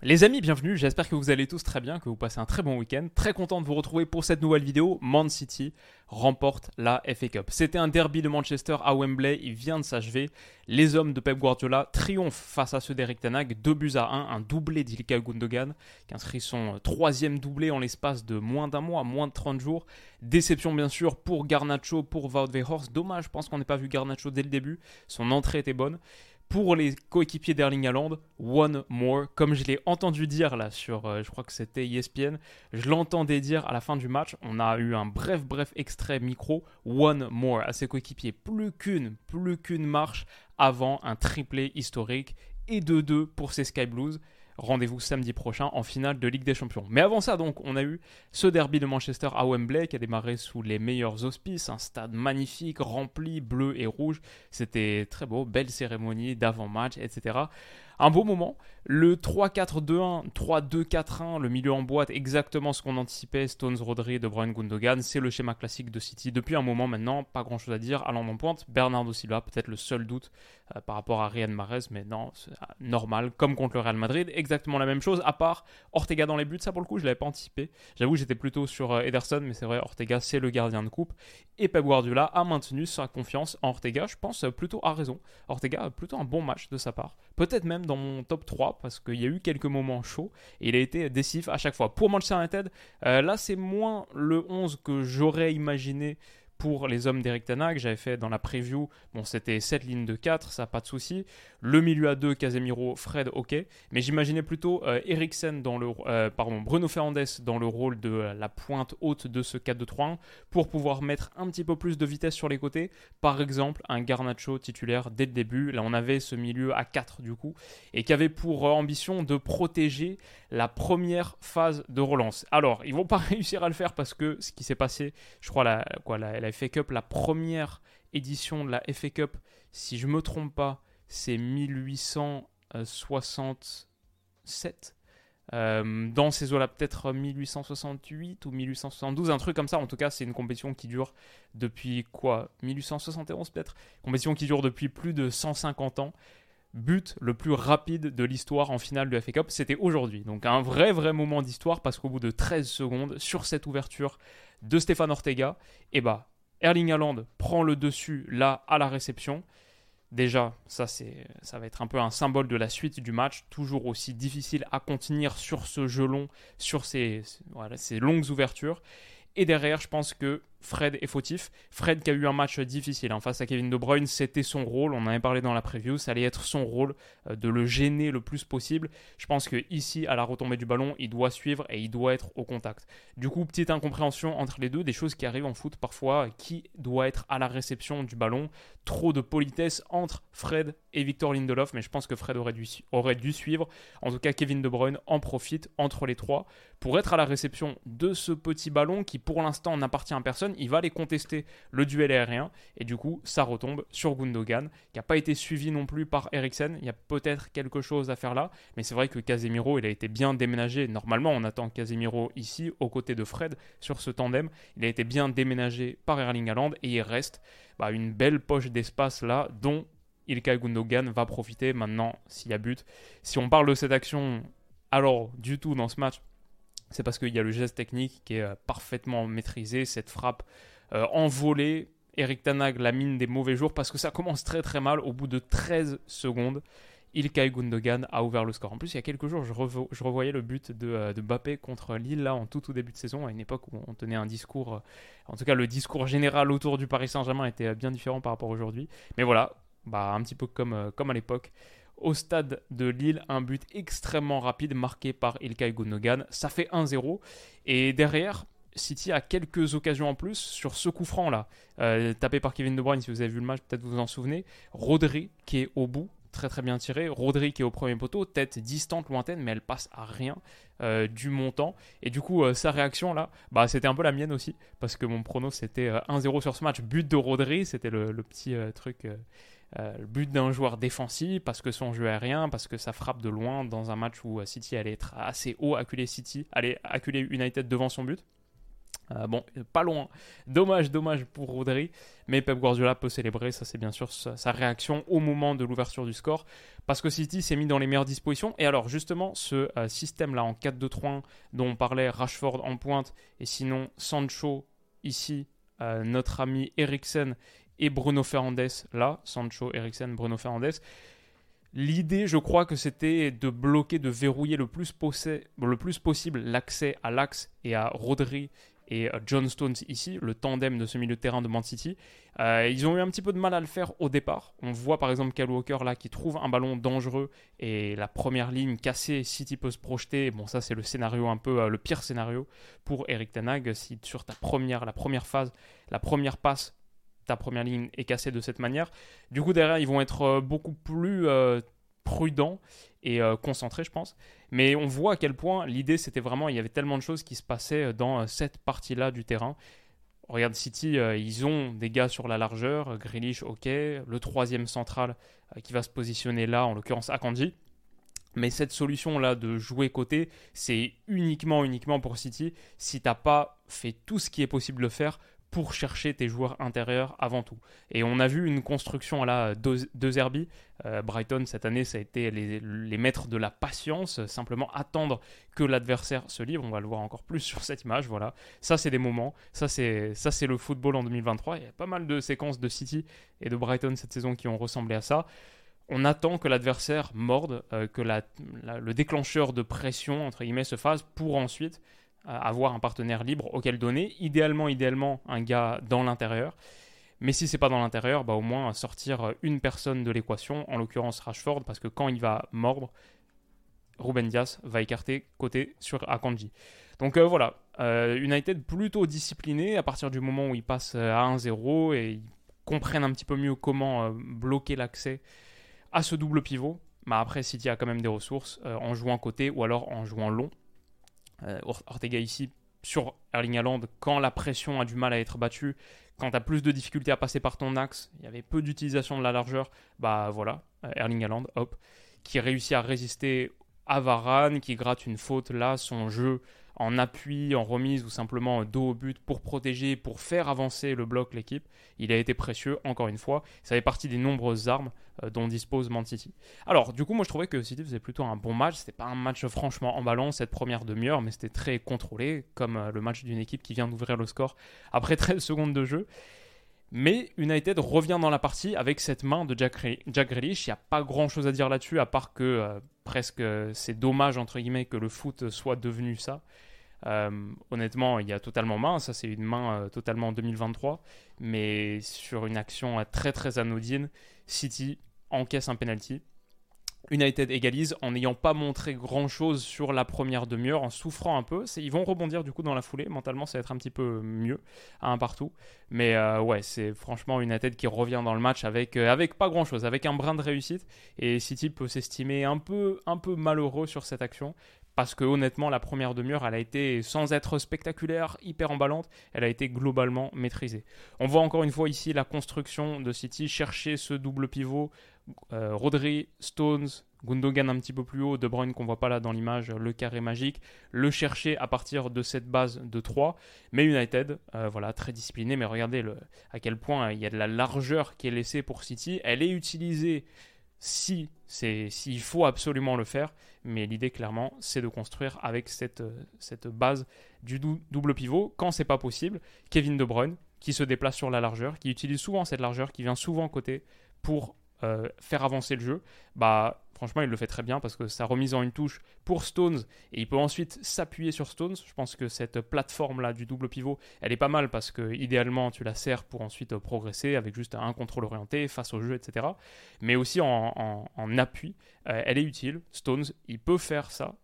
Les amis, bienvenue, j'espère que vous allez tous très bien, que vous passez un très bon week-end. Très content de vous retrouver pour cette nouvelle vidéo. Man City remporte la FA Cup. C'était un derby de Manchester à Wembley, il vient de s'achever. Les hommes de Pep Guardiola triomphent face à ceux d'Eric Tanag, 2 buts à 1, un doublé d'Ilkay Gundogan, qui inscrit son troisième doublé en l'espace de moins d'un mois, moins de 30 jours. Déception bien sûr pour Garnacho, pour Wout. Dommage, je pense qu'on n'ait pas vu Garnacho dès le début. Son entrée était bonne pour les coéquipiers d'Erling Haaland, one more. Comme je l'ai entendu dire là sur, euh, je crois que c'était ESPN, je l'entendais dire à la fin du match, on a eu un bref, bref extrait micro, one more à ses coéquipiers. Plus qu'une, plus qu'une marche avant un triplé historique et de deux pour ces Sky Blues. Rendez-vous samedi prochain en finale de Ligue des Champions. Mais avant ça, donc, on a eu ce derby de Manchester à Wembley qui a démarré sous les meilleurs auspices. Un stade magnifique, rempli, bleu et rouge. C'était très beau, belle cérémonie d'avant-match, etc. Un beau moment. Le 3-4-2-1, 3-2-4-1, le milieu en boîte, exactement ce qu'on anticipait. Stones, Rodri, De Bruyne, Gundogan. C'est le schéma classique de City depuis un moment maintenant. Pas grand chose à dire. Allant en pointe, Bernardo Silva, peut-être le seul doute euh, par rapport à Riyad Mahrez, mais non, c'est euh, normal, comme contre le Real Madrid. Exactement la même chose, à part Ortega dans les buts. Ça, pour le coup, je l'avais pas anticipé. J'avoue, j'étais plutôt sur euh, Ederson, mais c'est vrai, Ortega, c'est le gardien de coupe. Et Pep Guardiola a maintenu sa confiance en Ortega. Je pense plutôt à raison. Ortega a plutôt un bon match de sa part. Peut-être même dans mon top 3 parce qu'il y a eu quelques moments chauds et il a été décisif à chaque fois. Pour Manchester United, euh, là c'est moins le 11 que j'aurais imaginé pour les hommes d'Eric Tanag. J'avais fait dans la preview, bon, c'était 7 lignes de 4, ça pas de souci. Le milieu à 2, Casemiro, Fred, ok. Mais j'imaginais plutôt euh, Eriksen dans le, euh, Bruno Fernandes dans le rôle de euh, la pointe haute de ce 4-2-3-1 pour pouvoir mettre un petit peu plus de vitesse sur les côtés. Par exemple, un Garnacho titulaire dès le début. Là, on avait ce milieu à 4 du coup et qui avait pour ambition de protéger la première phase de relance. Alors, ils vont pas réussir à le faire parce que ce qui s'est passé, je crois, la, quoi, la, FA Cup, la première édition de la FA Cup, si je me trompe pas, c'est 1867. Euh, dans ces eaux-là, peut-être 1868 ou 1872, un truc comme ça. En tout cas, c'est une compétition qui dure depuis quoi? 1871 peut-être? Compétition qui dure depuis plus de 150 ans. But le plus rapide de l'histoire en finale de FA Cup, c'était aujourd'hui. Donc un vrai vrai moment d'histoire parce qu'au bout de 13 secondes, sur cette ouverture de Stéphane Ortega, et bah Erling Haaland prend le dessus là à la réception. Déjà, ça, c'est, ça va être un peu un symbole de la suite du match, toujours aussi difficile à contenir sur ce jeu long, sur ces longues ouvertures. Et derrière, je pense que Fred est fautif. Fred qui a eu un match difficile hein, face à Kevin De Bruyne, c'était son rôle. On en avait parlé dans la preview, ça allait être son rôle euh, de le gêner le plus possible. Je pense que ici, à la retombée du ballon, il doit suivre et il doit être au contact. Du coup, petite incompréhension entre les deux, des choses qui arrivent en foot parfois. Qui doit être à la réception du ballon Trop de politesse entre Fred et Victor Lindelof, mais je pense que Fred aurait dû, aurait dû suivre. En tout cas, Kevin De Bruyne en profite entre les trois pour être à la réception de ce petit ballon qui, pour l'instant, n'appartient à personne il va aller contester le duel aérien et du coup ça retombe sur Gundogan qui n'a pas été suivi non plus par Eriksen. Il y a peut-être quelque chose à faire là, mais c'est vrai que Casemiro il a été bien déménagé. Normalement on attend Casemiro ici aux côtés de Fred sur ce tandem. Il a été bien déménagé par Erling Haaland et il reste bah, une belle poche d'espace là dont Ilkay Gundogan va profiter maintenant s'il y a but. Si on parle de cette action alors du tout dans ce match, c'est parce qu'il y a le geste technique qui est euh, parfaitement maîtrisé, cette frappe euh, envolée. Eric Tanag la mine des mauvais jours parce que ça commence très très mal. Au bout de 13 secondes, Ilkay Gundogan a ouvert le score. En plus, il y a quelques jours, je, revoyais le but de, euh, de, Mbappé contre Lille là en tout début de saison, à une époque où on tenait un discours, en tout cas le discours général autour du Paris Saint-Germain était bien différent par rapport à aujourd'hui. Mais voilà, bah, un petit peu comme à l'époque au stade de Lille, un but extrêmement rapide marqué par Ilkay Gundogan. Ça fait 1-0. Et derrière, City a quelques occasions en plus sur ce coup franc là, euh, tapé par Kevin De Bruyne. Si vous avez vu le match, peut-être vous vous en souvenez. Rodri qui est au bout, très très bien tirée. Rodri qui est au premier poteau, tête distante, lointaine, mais elle passe à rien euh, du montant. Et du coup, sa réaction là, bah, c'était un peu la mienne aussi, parce que mon prono c'était 1-0 sur ce match, but de Rodri, c'était le, petit truc. Le but d'un joueur défensif parce que son jeu aérien, parce que ça frappe de loin dans un match où City allait être assez haut, acculer City, allait acculer United devant son but. Euh, bon, pas loin. Dommage, dommage pour Rodri. Mais Pep Guardiola peut célébrer, ça c'est bien sûr sa, réaction au moment de l'ouverture du score. Parce que City s'est mis dans les meilleures dispositions. Et alors justement, ce euh, système-là en 4-2-3-1 dont on parlait, Rashford en pointe, et sinon Sancho ici, euh, notre ami Eriksen et Bruno Fernandes là, Sancho, Eriksen, Bruno Fernandes. L'idée, je crois que c'était de bloquer, de verrouiller le plus, le plus possible l'accès à l'axe et à Rodri et euh, John Stones ici, le tandem de ce milieu de terrain de Man City. Euh, ils ont eu un petit peu de mal à le faire au départ. On voit par exemple Kyle Walker là qui trouve un ballon dangereux et la première ligne cassée, City peut se projeter. Bon ça c'est le scénario un peu euh, le pire scénario pour Eric Tanag si sur ta première la première phase, la première passe ta première ligne est cassée de cette manière. Du coup derrière ils vont être beaucoup plus prudents et euh, concentré, je pense. Mais on voit à quel point l'idée, c'était vraiment, il y avait tellement de choses qui se passaient dans euh, cette partie-là du terrain. Regarde City, euh, ils ont des gars sur la largeur, Grealish, ok, le troisième central qui va se positionner là, en l'occurrence Akanji. Mais cette solution-là de jouer côté, c'est uniquement, uniquement pour City si t'as pas fait tout ce qui est possible de faire pour chercher tes joueurs intérieurs avant tout. Et on a vu une construction à la deux, deux euh, Brighton, cette année, ça a été les, maîtres de la patience, simplement attendre que l'adversaire se livre. On va le voir encore plus sur cette image. Voilà. Ça, c'est des moments. Ça, c'est, le football en 2023. Il y a pas mal de séquences de City et de Brighton cette saison qui ont ressemblé à ça. On attend que l'adversaire morde, euh, que le déclencheur de pression, entre guillemets, se fasse pour ensuite avoir un partenaire libre auquel donner. Idéalement, idéalement, un gars dans l'intérieur. Mais si c'est pas dans l'intérieur, bah au moins sortir une personne de l'équation, en l'occurrence Rashford, parce que quand il va mordre, Ruben Dias va écarter côté sur Akanji. Donc euh, voilà, euh, United plutôt discipliné à partir du moment où ils passent à 1-0 et ils comprennent un petit peu mieux comment euh, bloquer l'accès à ce double pivot. Mais après, City a quand même des ressources en jouant côté ou alors en jouant long. Euh, Ortega ici sur Erling Haaland, quand la pression a du mal à être battue, quand tu as plus de difficultés à passer par ton axe, il y avait peu d'utilisation de la largeur, bah voilà, euh, Erling Haaland, hop, qui réussit à résister à Varane, qui gratte une faute là, son jeu en appui, en remise ou simplement dos au but pour protéger, pour faire avancer le bloc, l'équipe. Il a été précieux, encore une fois. Ça fait partie des nombreuses armes euh, dont dispose Man City. Alors, du coup, moi je trouvais que City faisait plutôt un bon match. C'était pas un match franchement en ballon cette première demi-heure, mais c'était très contrôlé, comme euh, le match d'une équipe qui vient d'ouvrir le score après 13 secondes de jeu. Mais United revient dans la partie avec cette main de Jack, Grealish. Il n'y a pas grand chose à dire là-dessus, à part que euh, presque c'est dommage, entre guillemets, que le foot soit devenu ça. Euh, honnêtement, il y a totalement main. Ça, c'est une main euh, totalement 2023. Mais sur une action euh, très très anodine, City encaisse un penalty. United égalise en n'ayant pas montré grand chose sur la première demi-heure, en souffrant un peu. Ils vont rebondir du coup dans la foulée. Mentalement, ça va être un petit peu mieux à un partout. Mais ouais, c'est franchement United qui revient dans le match avec, avec pas grand chose, avec un brin de réussite. Et City peut s'estimer un peu, un peu malheureux sur cette action parce que honnêtement, la première demi-heure, elle a été, sans être spectaculaire, hyper emballante, elle a été globalement maîtrisée. On voit encore une fois ici la construction de City, chercher ce double pivot, euh, Rodri, Stones, Gundogan un petit peu plus haut, De Bruyne qu'on voit pas là dans l'image, le carré magique, le chercher à partir de cette base de 3. Mais United, euh, voilà, très discipliné, mais regardez à quel point il y a de la largeur qui est laissée pour City. Elle est utilisée si c'est s'il faut absolument le faire, mais l'idée clairement c'est de construire avec cette, cette base du double pivot quand c'est pas possible. Kevin De Bruyne qui se déplace sur la largeur, qui utilise souvent cette largeur, qui vient souvent côté pour euh, faire avancer le jeu, bah franchement il le fait très bien parce que sa remise en une touche pour Stones et il peut ensuite s'appuyer sur Stones. Je pense que cette plateforme là du double pivot, elle est pas mal parce que idéalement tu la sers pour ensuite progresser avec juste un contrôle orienté face au jeu, etc. Mais aussi en, appui, euh, elle est utile. Stones, il peut faire ça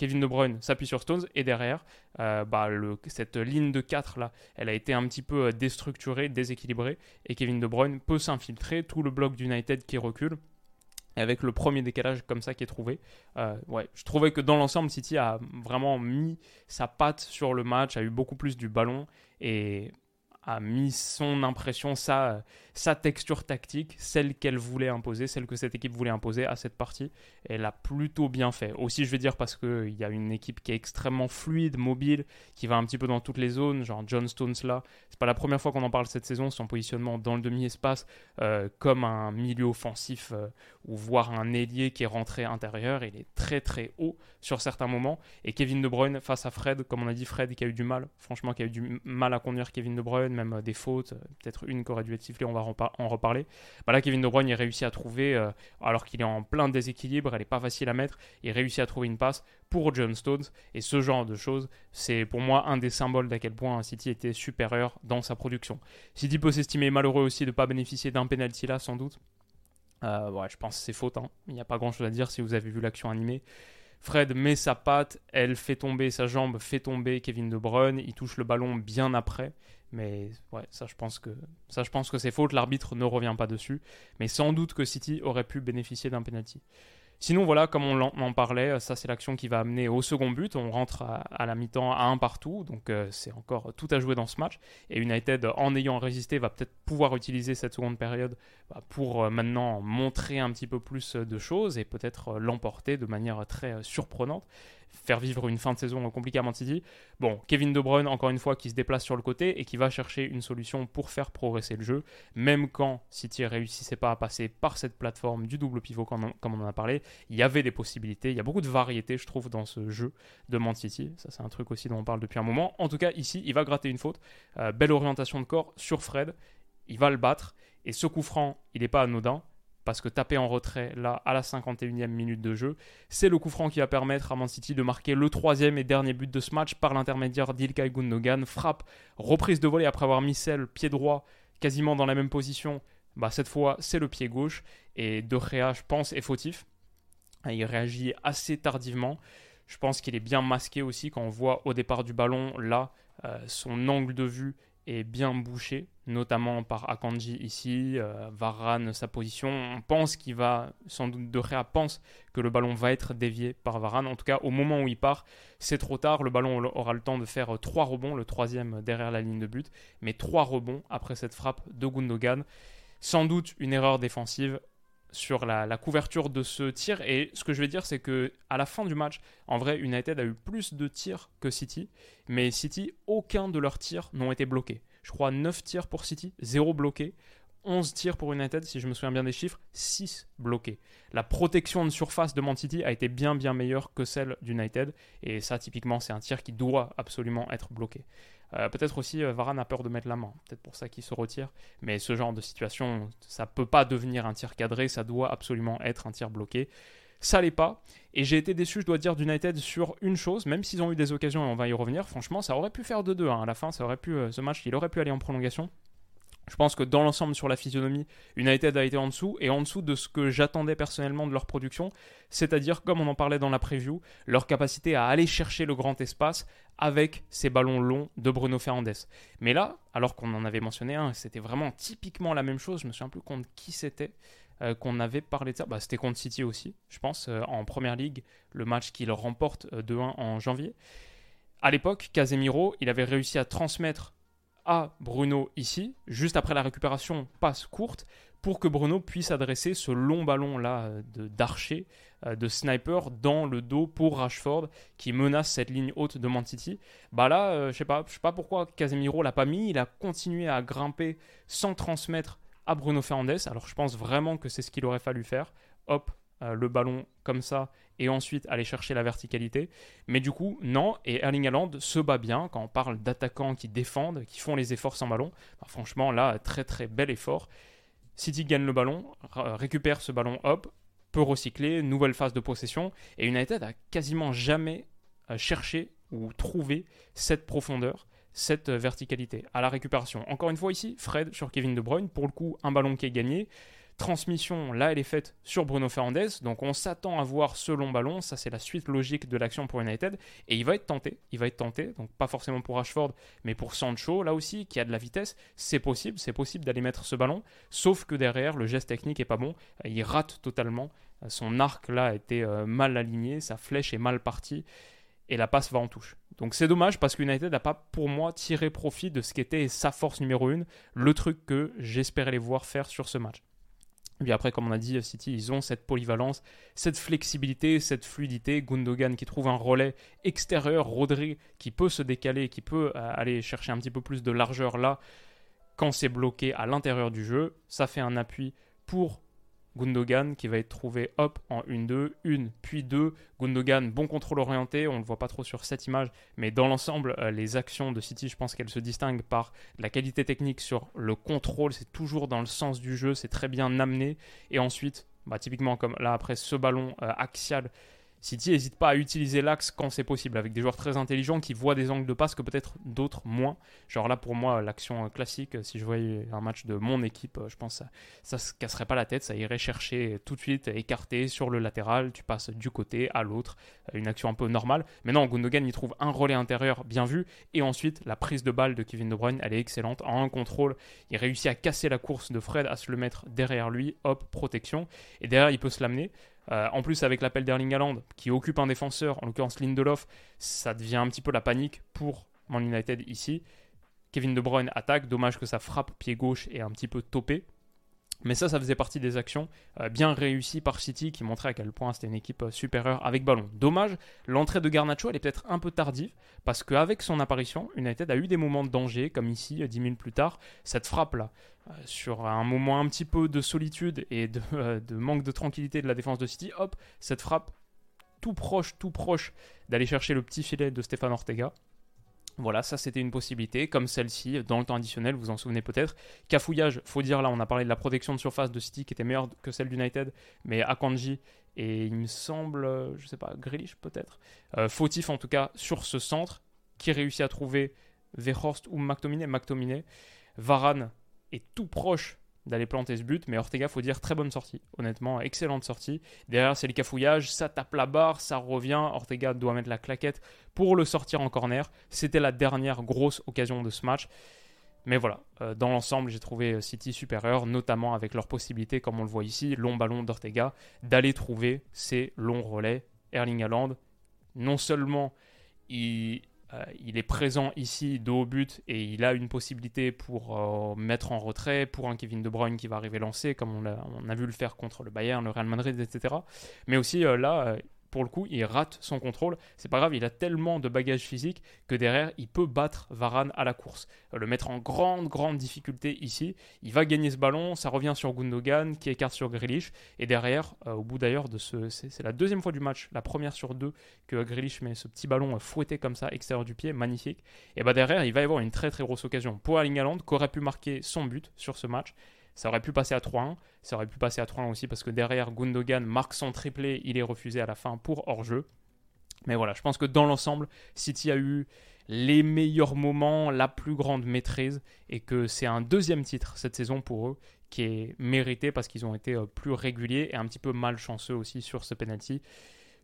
Kevin De Bruyne s'appuie sur Stones et derrière, euh, bah, cette ligne de 4 là, elle a été un petit peu euh, déstructurée, déséquilibrée et Kevin De Bruyne peut s'infiltrer, tout le bloc d'United qui recule Et avec le premier décalage comme ça qui est trouvé, euh, ouais, je trouvais que dans l'ensemble, City a vraiment mis sa patte sur le match, a eu beaucoup plus du ballon et a mis son impression, sa, sa texture tactique, celle qu'elle voulait imposer, celle que cette équipe voulait imposer à cette partie. Elle a plutôt bien fait. Aussi, je vais dire parce qu'il y a une équipe qui est extrêmement fluide, mobile, qui va un petit peu dans toutes les zones, genre John Stones là. C'est pas la première fois qu'on en parle cette saison, son positionnement dans le demi-espace euh, comme un milieu offensif euh, ou voire un ailier qui est rentré intérieur. Il est très très haut sur certains moments. Et Kevin De Bruyne face à Fred, comme on a dit, Fred qui a eu du mal, franchement, qui a eu du mal à conduire Kevin De Bruyne, même euh, des fautes, peut-être une qui aurait dû être sifflée, on va en reparler. Bah là, Kevin De Bruyne, il réussit à trouver, euh, alors qu'il est en plein déséquilibre, elle n'est pas facile à mettre, il réussit à trouver une passe pour John Stones. Et ce genre de choses, c'est pour moi un des symboles d'à quel point City était supérieur dans sa production. City peut s'estimer malheureux aussi de ne pas bénéficier d'un penalty là, sans doute. Euh, je pense que c'est faute. Hein. Il n'y a pas grand chose à dire si vous avez vu l'action animée. Fred met sa patte, elle fait tomber sa jambe, fait tomber Kevin De Bruyne, il touche le ballon bien après. Mais ouais, ça je pense que c'est faute. L'arbitre ne revient pas dessus. Mais sans doute que City aurait pu bénéficier d'un penalty. Sinon, voilà, comme on en parlait, ça c'est l'action qui va amener au second but. On rentre à, la mi-temps à un partout, donc euh, c'est encore tout à jouer dans ce match. Et United, en ayant résisté, va peut-être pouvoir utiliser cette seconde période bah, pour euh, maintenant montrer un petit peu plus de choses et peut-être euh, l'emporter de manière très surprenante faire vivre une fin de saison compliquée à Man. Bon, Kevin De Bruyne, encore une fois, qui se déplace sur le côté et qui va chercher une solution pour faire progresser le jeu, même quand City réussissait pas à passer par cette plateforme du double pivot, comme on, en a parlé, il y avait des possibilités, il y a beaucoup de variété, je trouve, dans ce jeu de Man. Ça, c'est un truc aussi dont on parle depuis un moment. En tout cas, ici, il va gratter une faute. Euh, belle orientation de corps sur Fred. Il va le battre. Et ce coup franc, il n'est pas anodin parce que taper en retrait là à la 51e minute de jeu, c'est le coup franc qui va permettre à Man City de marquer le troisième et dernier but de ce match par l'intermédiaire d'Ilkay Gundogan. Frappe, reprise de volée après avoir mis celle pied droit quasiment dans la même position. Bah, cette fois, c'est le pied gauche et De Gea, je pense, est fautif. Il réagit assez tardivement. Je pense qu'il est bien masqué aussi quand on voit au départ du ballon là euh, son angle de vue bien bouché, notamment par Akanji ici, euh, Varane sa position. On pense qu'il va, sans doute De Gea pense que le ballon va être dévié par Varane. En tout cas, au moment où il part, c'est trop tard. Le ballon aura le temps de faire trois rebonds, le troisième derrière la ligne de but, mais trois rebonds après cette frappe de Gundogan. Sans doute une erreur défensive sur la, couverture de ce tir. Et ce que je vais dire, c'est que à la fin du match, en vrai, United a eu plus de tirs que City. Mais City, aucun de leurs tirs n'ont été bloqués. Je crois 9 tirs pour City, 0 bloqué. 11 tirs pour United, si je me souviens bien des chiffres, 6 bloqués. La protection de surface de Man City a été bien bien meilleure que celle d'United. Et ça, typiquement, c'est un tir qui doit absolument être bloqué. Euh, peut-être aussi euh, Varane a peur de mettre la main, peut-être pour ça qu'il se retire. Mais ce genre de situation, ça peut pas devenir un tir cadré, ça doit absolument être un tir bloqué. Ça l'est pas. Et j'ai été déçu, je dois dire, d'United sur une chose, même s'ils ont eu des occasions et on va y revenir. Franchement, ça aurait pu faire 2-2 hein. à la fin, ça aurait pu, euh, ce match, il aurait pu aller en prolongation. Je pense que dans l'ensemble, sur la physionomie, United a été en dessous et en dessous de ce que j'attendais personnellement de leur production, c'est-à-dire, comme on en parlait dans la preview, leur capacité à aller chercher le grand espace avec ces ballons longs de Bruno Fernandes. Mais là, alors qu'on en avait mentionné un, c'était vraiment typiquement la même chose, je me souviens plus contre qui c'était. Euh, qu'on avait parlé de ça, bah, c'était contre City aussi, je pense, euh, en Première Ligue, le match qu'il remporte 2-1 euh, en janvier. À l'époque, Casemiro, il avait réussi à transmettre à Bruno ici, juste après la récupération, passe courte, pour que Bruno puisse adresser ce long ballon là euh, d'archer, de, euh, de, sniper dans le dos pour Rashford qui menace cette ligne haute de Man City. Bah là, euh, je sais pas, sais pas pourquoi Casemiro l'a pas mis, il a continué à grimper sans transmettre à Bruno Fernandes. Alors je pense vraiment que c'est ce qu'il aurait fallu faire. Hop, le ballon comme ça et ensuite aller chercher la verticalité. Mais du coup, non, et Erling Haaland se bat bien quand on parle d'attaquants qui défendent, qui font les efforts sans ballon. Bah, franchement, là, très très bel effort. City gagne le ballon, récupère ce ballon, hop, peut recycler, nouvelle phase de possession, et United a quasiment jamais euh, cherché ou trouvé cette profondeur, cette euh, verticalité à la récupération. Encore une fois ici, Fred sur Kevin De Bruyne, pour le coup, un ballon qui est gagné transmission, là, elle est faite sur Bruno Fernandes. Donc, on s'attend à voir ce long ballon. Ça, c'est la suite logique de l'action pour United. Et il va être tenté. Il va être tenté. Donc, pas forcément pour Rashford, mais pour Sancho, là aussi, qui a de la vitesse. C'est possible. C'est possible d'aller mettre ce ballon. Sauf que derrière, le geste technique est pas bon. Il rate totalement. Son arc, là, a été euh, mal aligné. Sa flèche est mal partie. Et la passe va en touche. Donc c'est dommage parce que United n'a pas pour moi tiré profit de ce qui était sa force numéro 1, le truc que j'espérais les voir faire sur ce match. Puis après, comme on a dit, City, ils ont cette polyvalence, cette flexibilité, cette fluidité. Gundogan qui trouve un relais extérieur, Rodri qui peut se décaler, qui peut euh, aller chercher un petit peu plus de largeur là quand c'est bloqué à l'intérieur du jeu. Ça fait un appui pour Gundogan qui va être trouvé hop en 1-2, 1 puis 2. Gundogan, bon contrôle orienté, on ne le voit pas trop sur cette image, mais dans l'ensemble, euh, les actions de City, je pense qu'elles se distinguent par la qualité technique sur le contrôle, c'est toujours dans le sens du jeu, c'est très bien amené. Et ensuite, bah, typiquement comme là après ce ballon euh, axial City n'hésite pas à utiliser l'axe quand c'est possible, avec des joueurs très intelligents qui voient des angles de passe que peut-être d'autres moins. Genre là, pour moi, l'action classique, si je voyais un match de mon équipe, je pense que ça, ne se casserait pas la tête, ça irait chercher tout de suite, écarté sur le latéral, tu passes du côté à l'autre, une action un peu normale. Mais non, Gundogan, il trouve un relais intérieur bien vu, et ensuite, la prise de balle de Kevin De Bruyne, elle est excellente. En un contrôle, il réussit à casser la course de Fred, à se le mettre derrière lui, hop, protection, et derrière, il peut se l'amener. Euh, en plus, avec l'appel d'Erling Haaland, qui occupe un défenseur, en l'occurrence Lindelof, ça devient un petit peu la panique pour Man United ici. Kevin De Bruyne attaque, dommage que sa frappe pied gauche est un petit peu topée. Mais ça, ça faisait partie des actions euh, bien réussies par City qui montrait à quel point c'était une équipe euh, supérieure avec ballon. Dommage, l'entrée de Garnacho, elle est peut-être un peu tardive parce qu'avec son apparition, United a eu des moments de danger, comme ici, 10 minutes plus tard. Cette frappe-là, euh, sur un moment un petit peu de solitude et de, de, manque de tranquillité de la défense de City, hop, cette frappe tout proche, tout proche d'aller chercher le petit filet de Stéphane Ortega. Voilà, ça c'était une possibilité, comme celle-ci, dans le temps additionnel, vous en souvenez peut-être. Cafouillage, faut dire là, on a parlé de la protection de surface de City qui était meilleure que celle d'United, mais Akanji et il me semble, je sais pas, Grealish peut-être, euh, fautif en tout cas sur ce centre, qui réussit à trouver Verhorst ou McTominay, McTominay. Varane est tout proche d'aller planter ce but. Mais Ortega, faut dire, très bonne sortie. Honnêtement, excellente sortie. Derrière, c'est le cafouillage. Ça tape la barre, ça revient. Ortega doit mettre la claquette pour le sortir en corner. C'était la dernière grosse occasion de ce match. Mais voilà, euh, dans l'ensemble, j'ai trouvé euh, City supérieur, notamment avec leur possibilité, comme on le voit ici, long ballon d'Ortega, d'aller trouver ces longs relais. Erling Haaland, non seulement il euh, il est présent ici de haut but et il a une possibilité pour euh, mettre en retrait pour un Kevin De Bruyne qui va arriver lancé comme on a, on a vu le faire contre le Bayern, le Real Madrid, etc. Mais aussi euh, là, pour le coup, il rate son contrôle. C'est pas grave, il a tellement de bagages physiques que derrière, il peut battre Varane à la course. Euh, le mettre en grande, grande difficulté ici. Il va gagner ce ballon, ça revient sur Gundogan qui écarte sur Grealish. Et derrière, euh, au bout d'ailleurs de ce. C'est la deuxième fois du match, la première sur deux, que Grealish met ce petit ballon fouetté comme ça, extérieur du pied, magnifique. Et bah derrière, il va y avoir une très très grosse occasion pour Erling Haaland, qui aurait pu marquer son but sur ce match. Ça aurait pu passer à 3-1. Ça aurait pu passer à 3-1 aussi parce que derrière, Gundogan marque son triplé. Il est refusé à la fin pour hors-jeu. Mais voilà, je pense que dans l'ensemble, City a eu les meilleurs moments, la plus grande maîtrise, et que c'est un deuxième titre cette saison pour eux qui est mérité parce qu'ils ont été euh, plus réguliers et un petit peu malchanceux aussi sur ce penalty.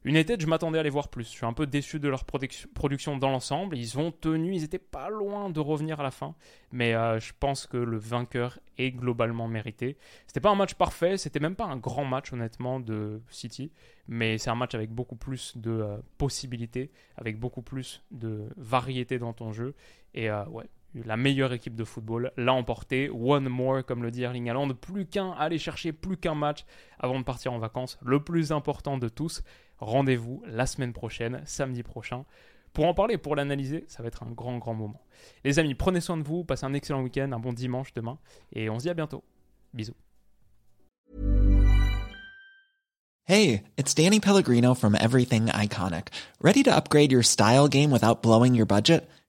United, je m'attendais à les voir plus. Je suis un peu déçu de leur production dans l'ensemble. Ils ont tenu, ils n'étaient pas loin de revenir à la fin. Mais euh, je pense que le vainqueur est globalement mérité. C'était pas un match parfait, c'était même pas un grand match honnêtement de City. Mais c'est un match avec beaucoup plus de euh, possibilités, avec beaucoup plus de variété dans ton jeu. Et euh, ouais, la meilleure équipe de football l'a emporté. One more, comme le dit Erling Haaland. Plus qu'un, aller chercher plus qu'un match avant de partir en vacances. Le plus important de tous. Rendez-vous la semaine prochaine, samedi prochain. Pour en parler, pour l'analyser, ça va être un grand, grand moment. Les amis, prenez soin de vous, passez un excellent week-end, un bon dimanche demain, et on se dit à bientôt. Bisous. Hey, it's Danny Pellegrino from Everything Iconic. Ready to upgrade your style game without blowing your budget?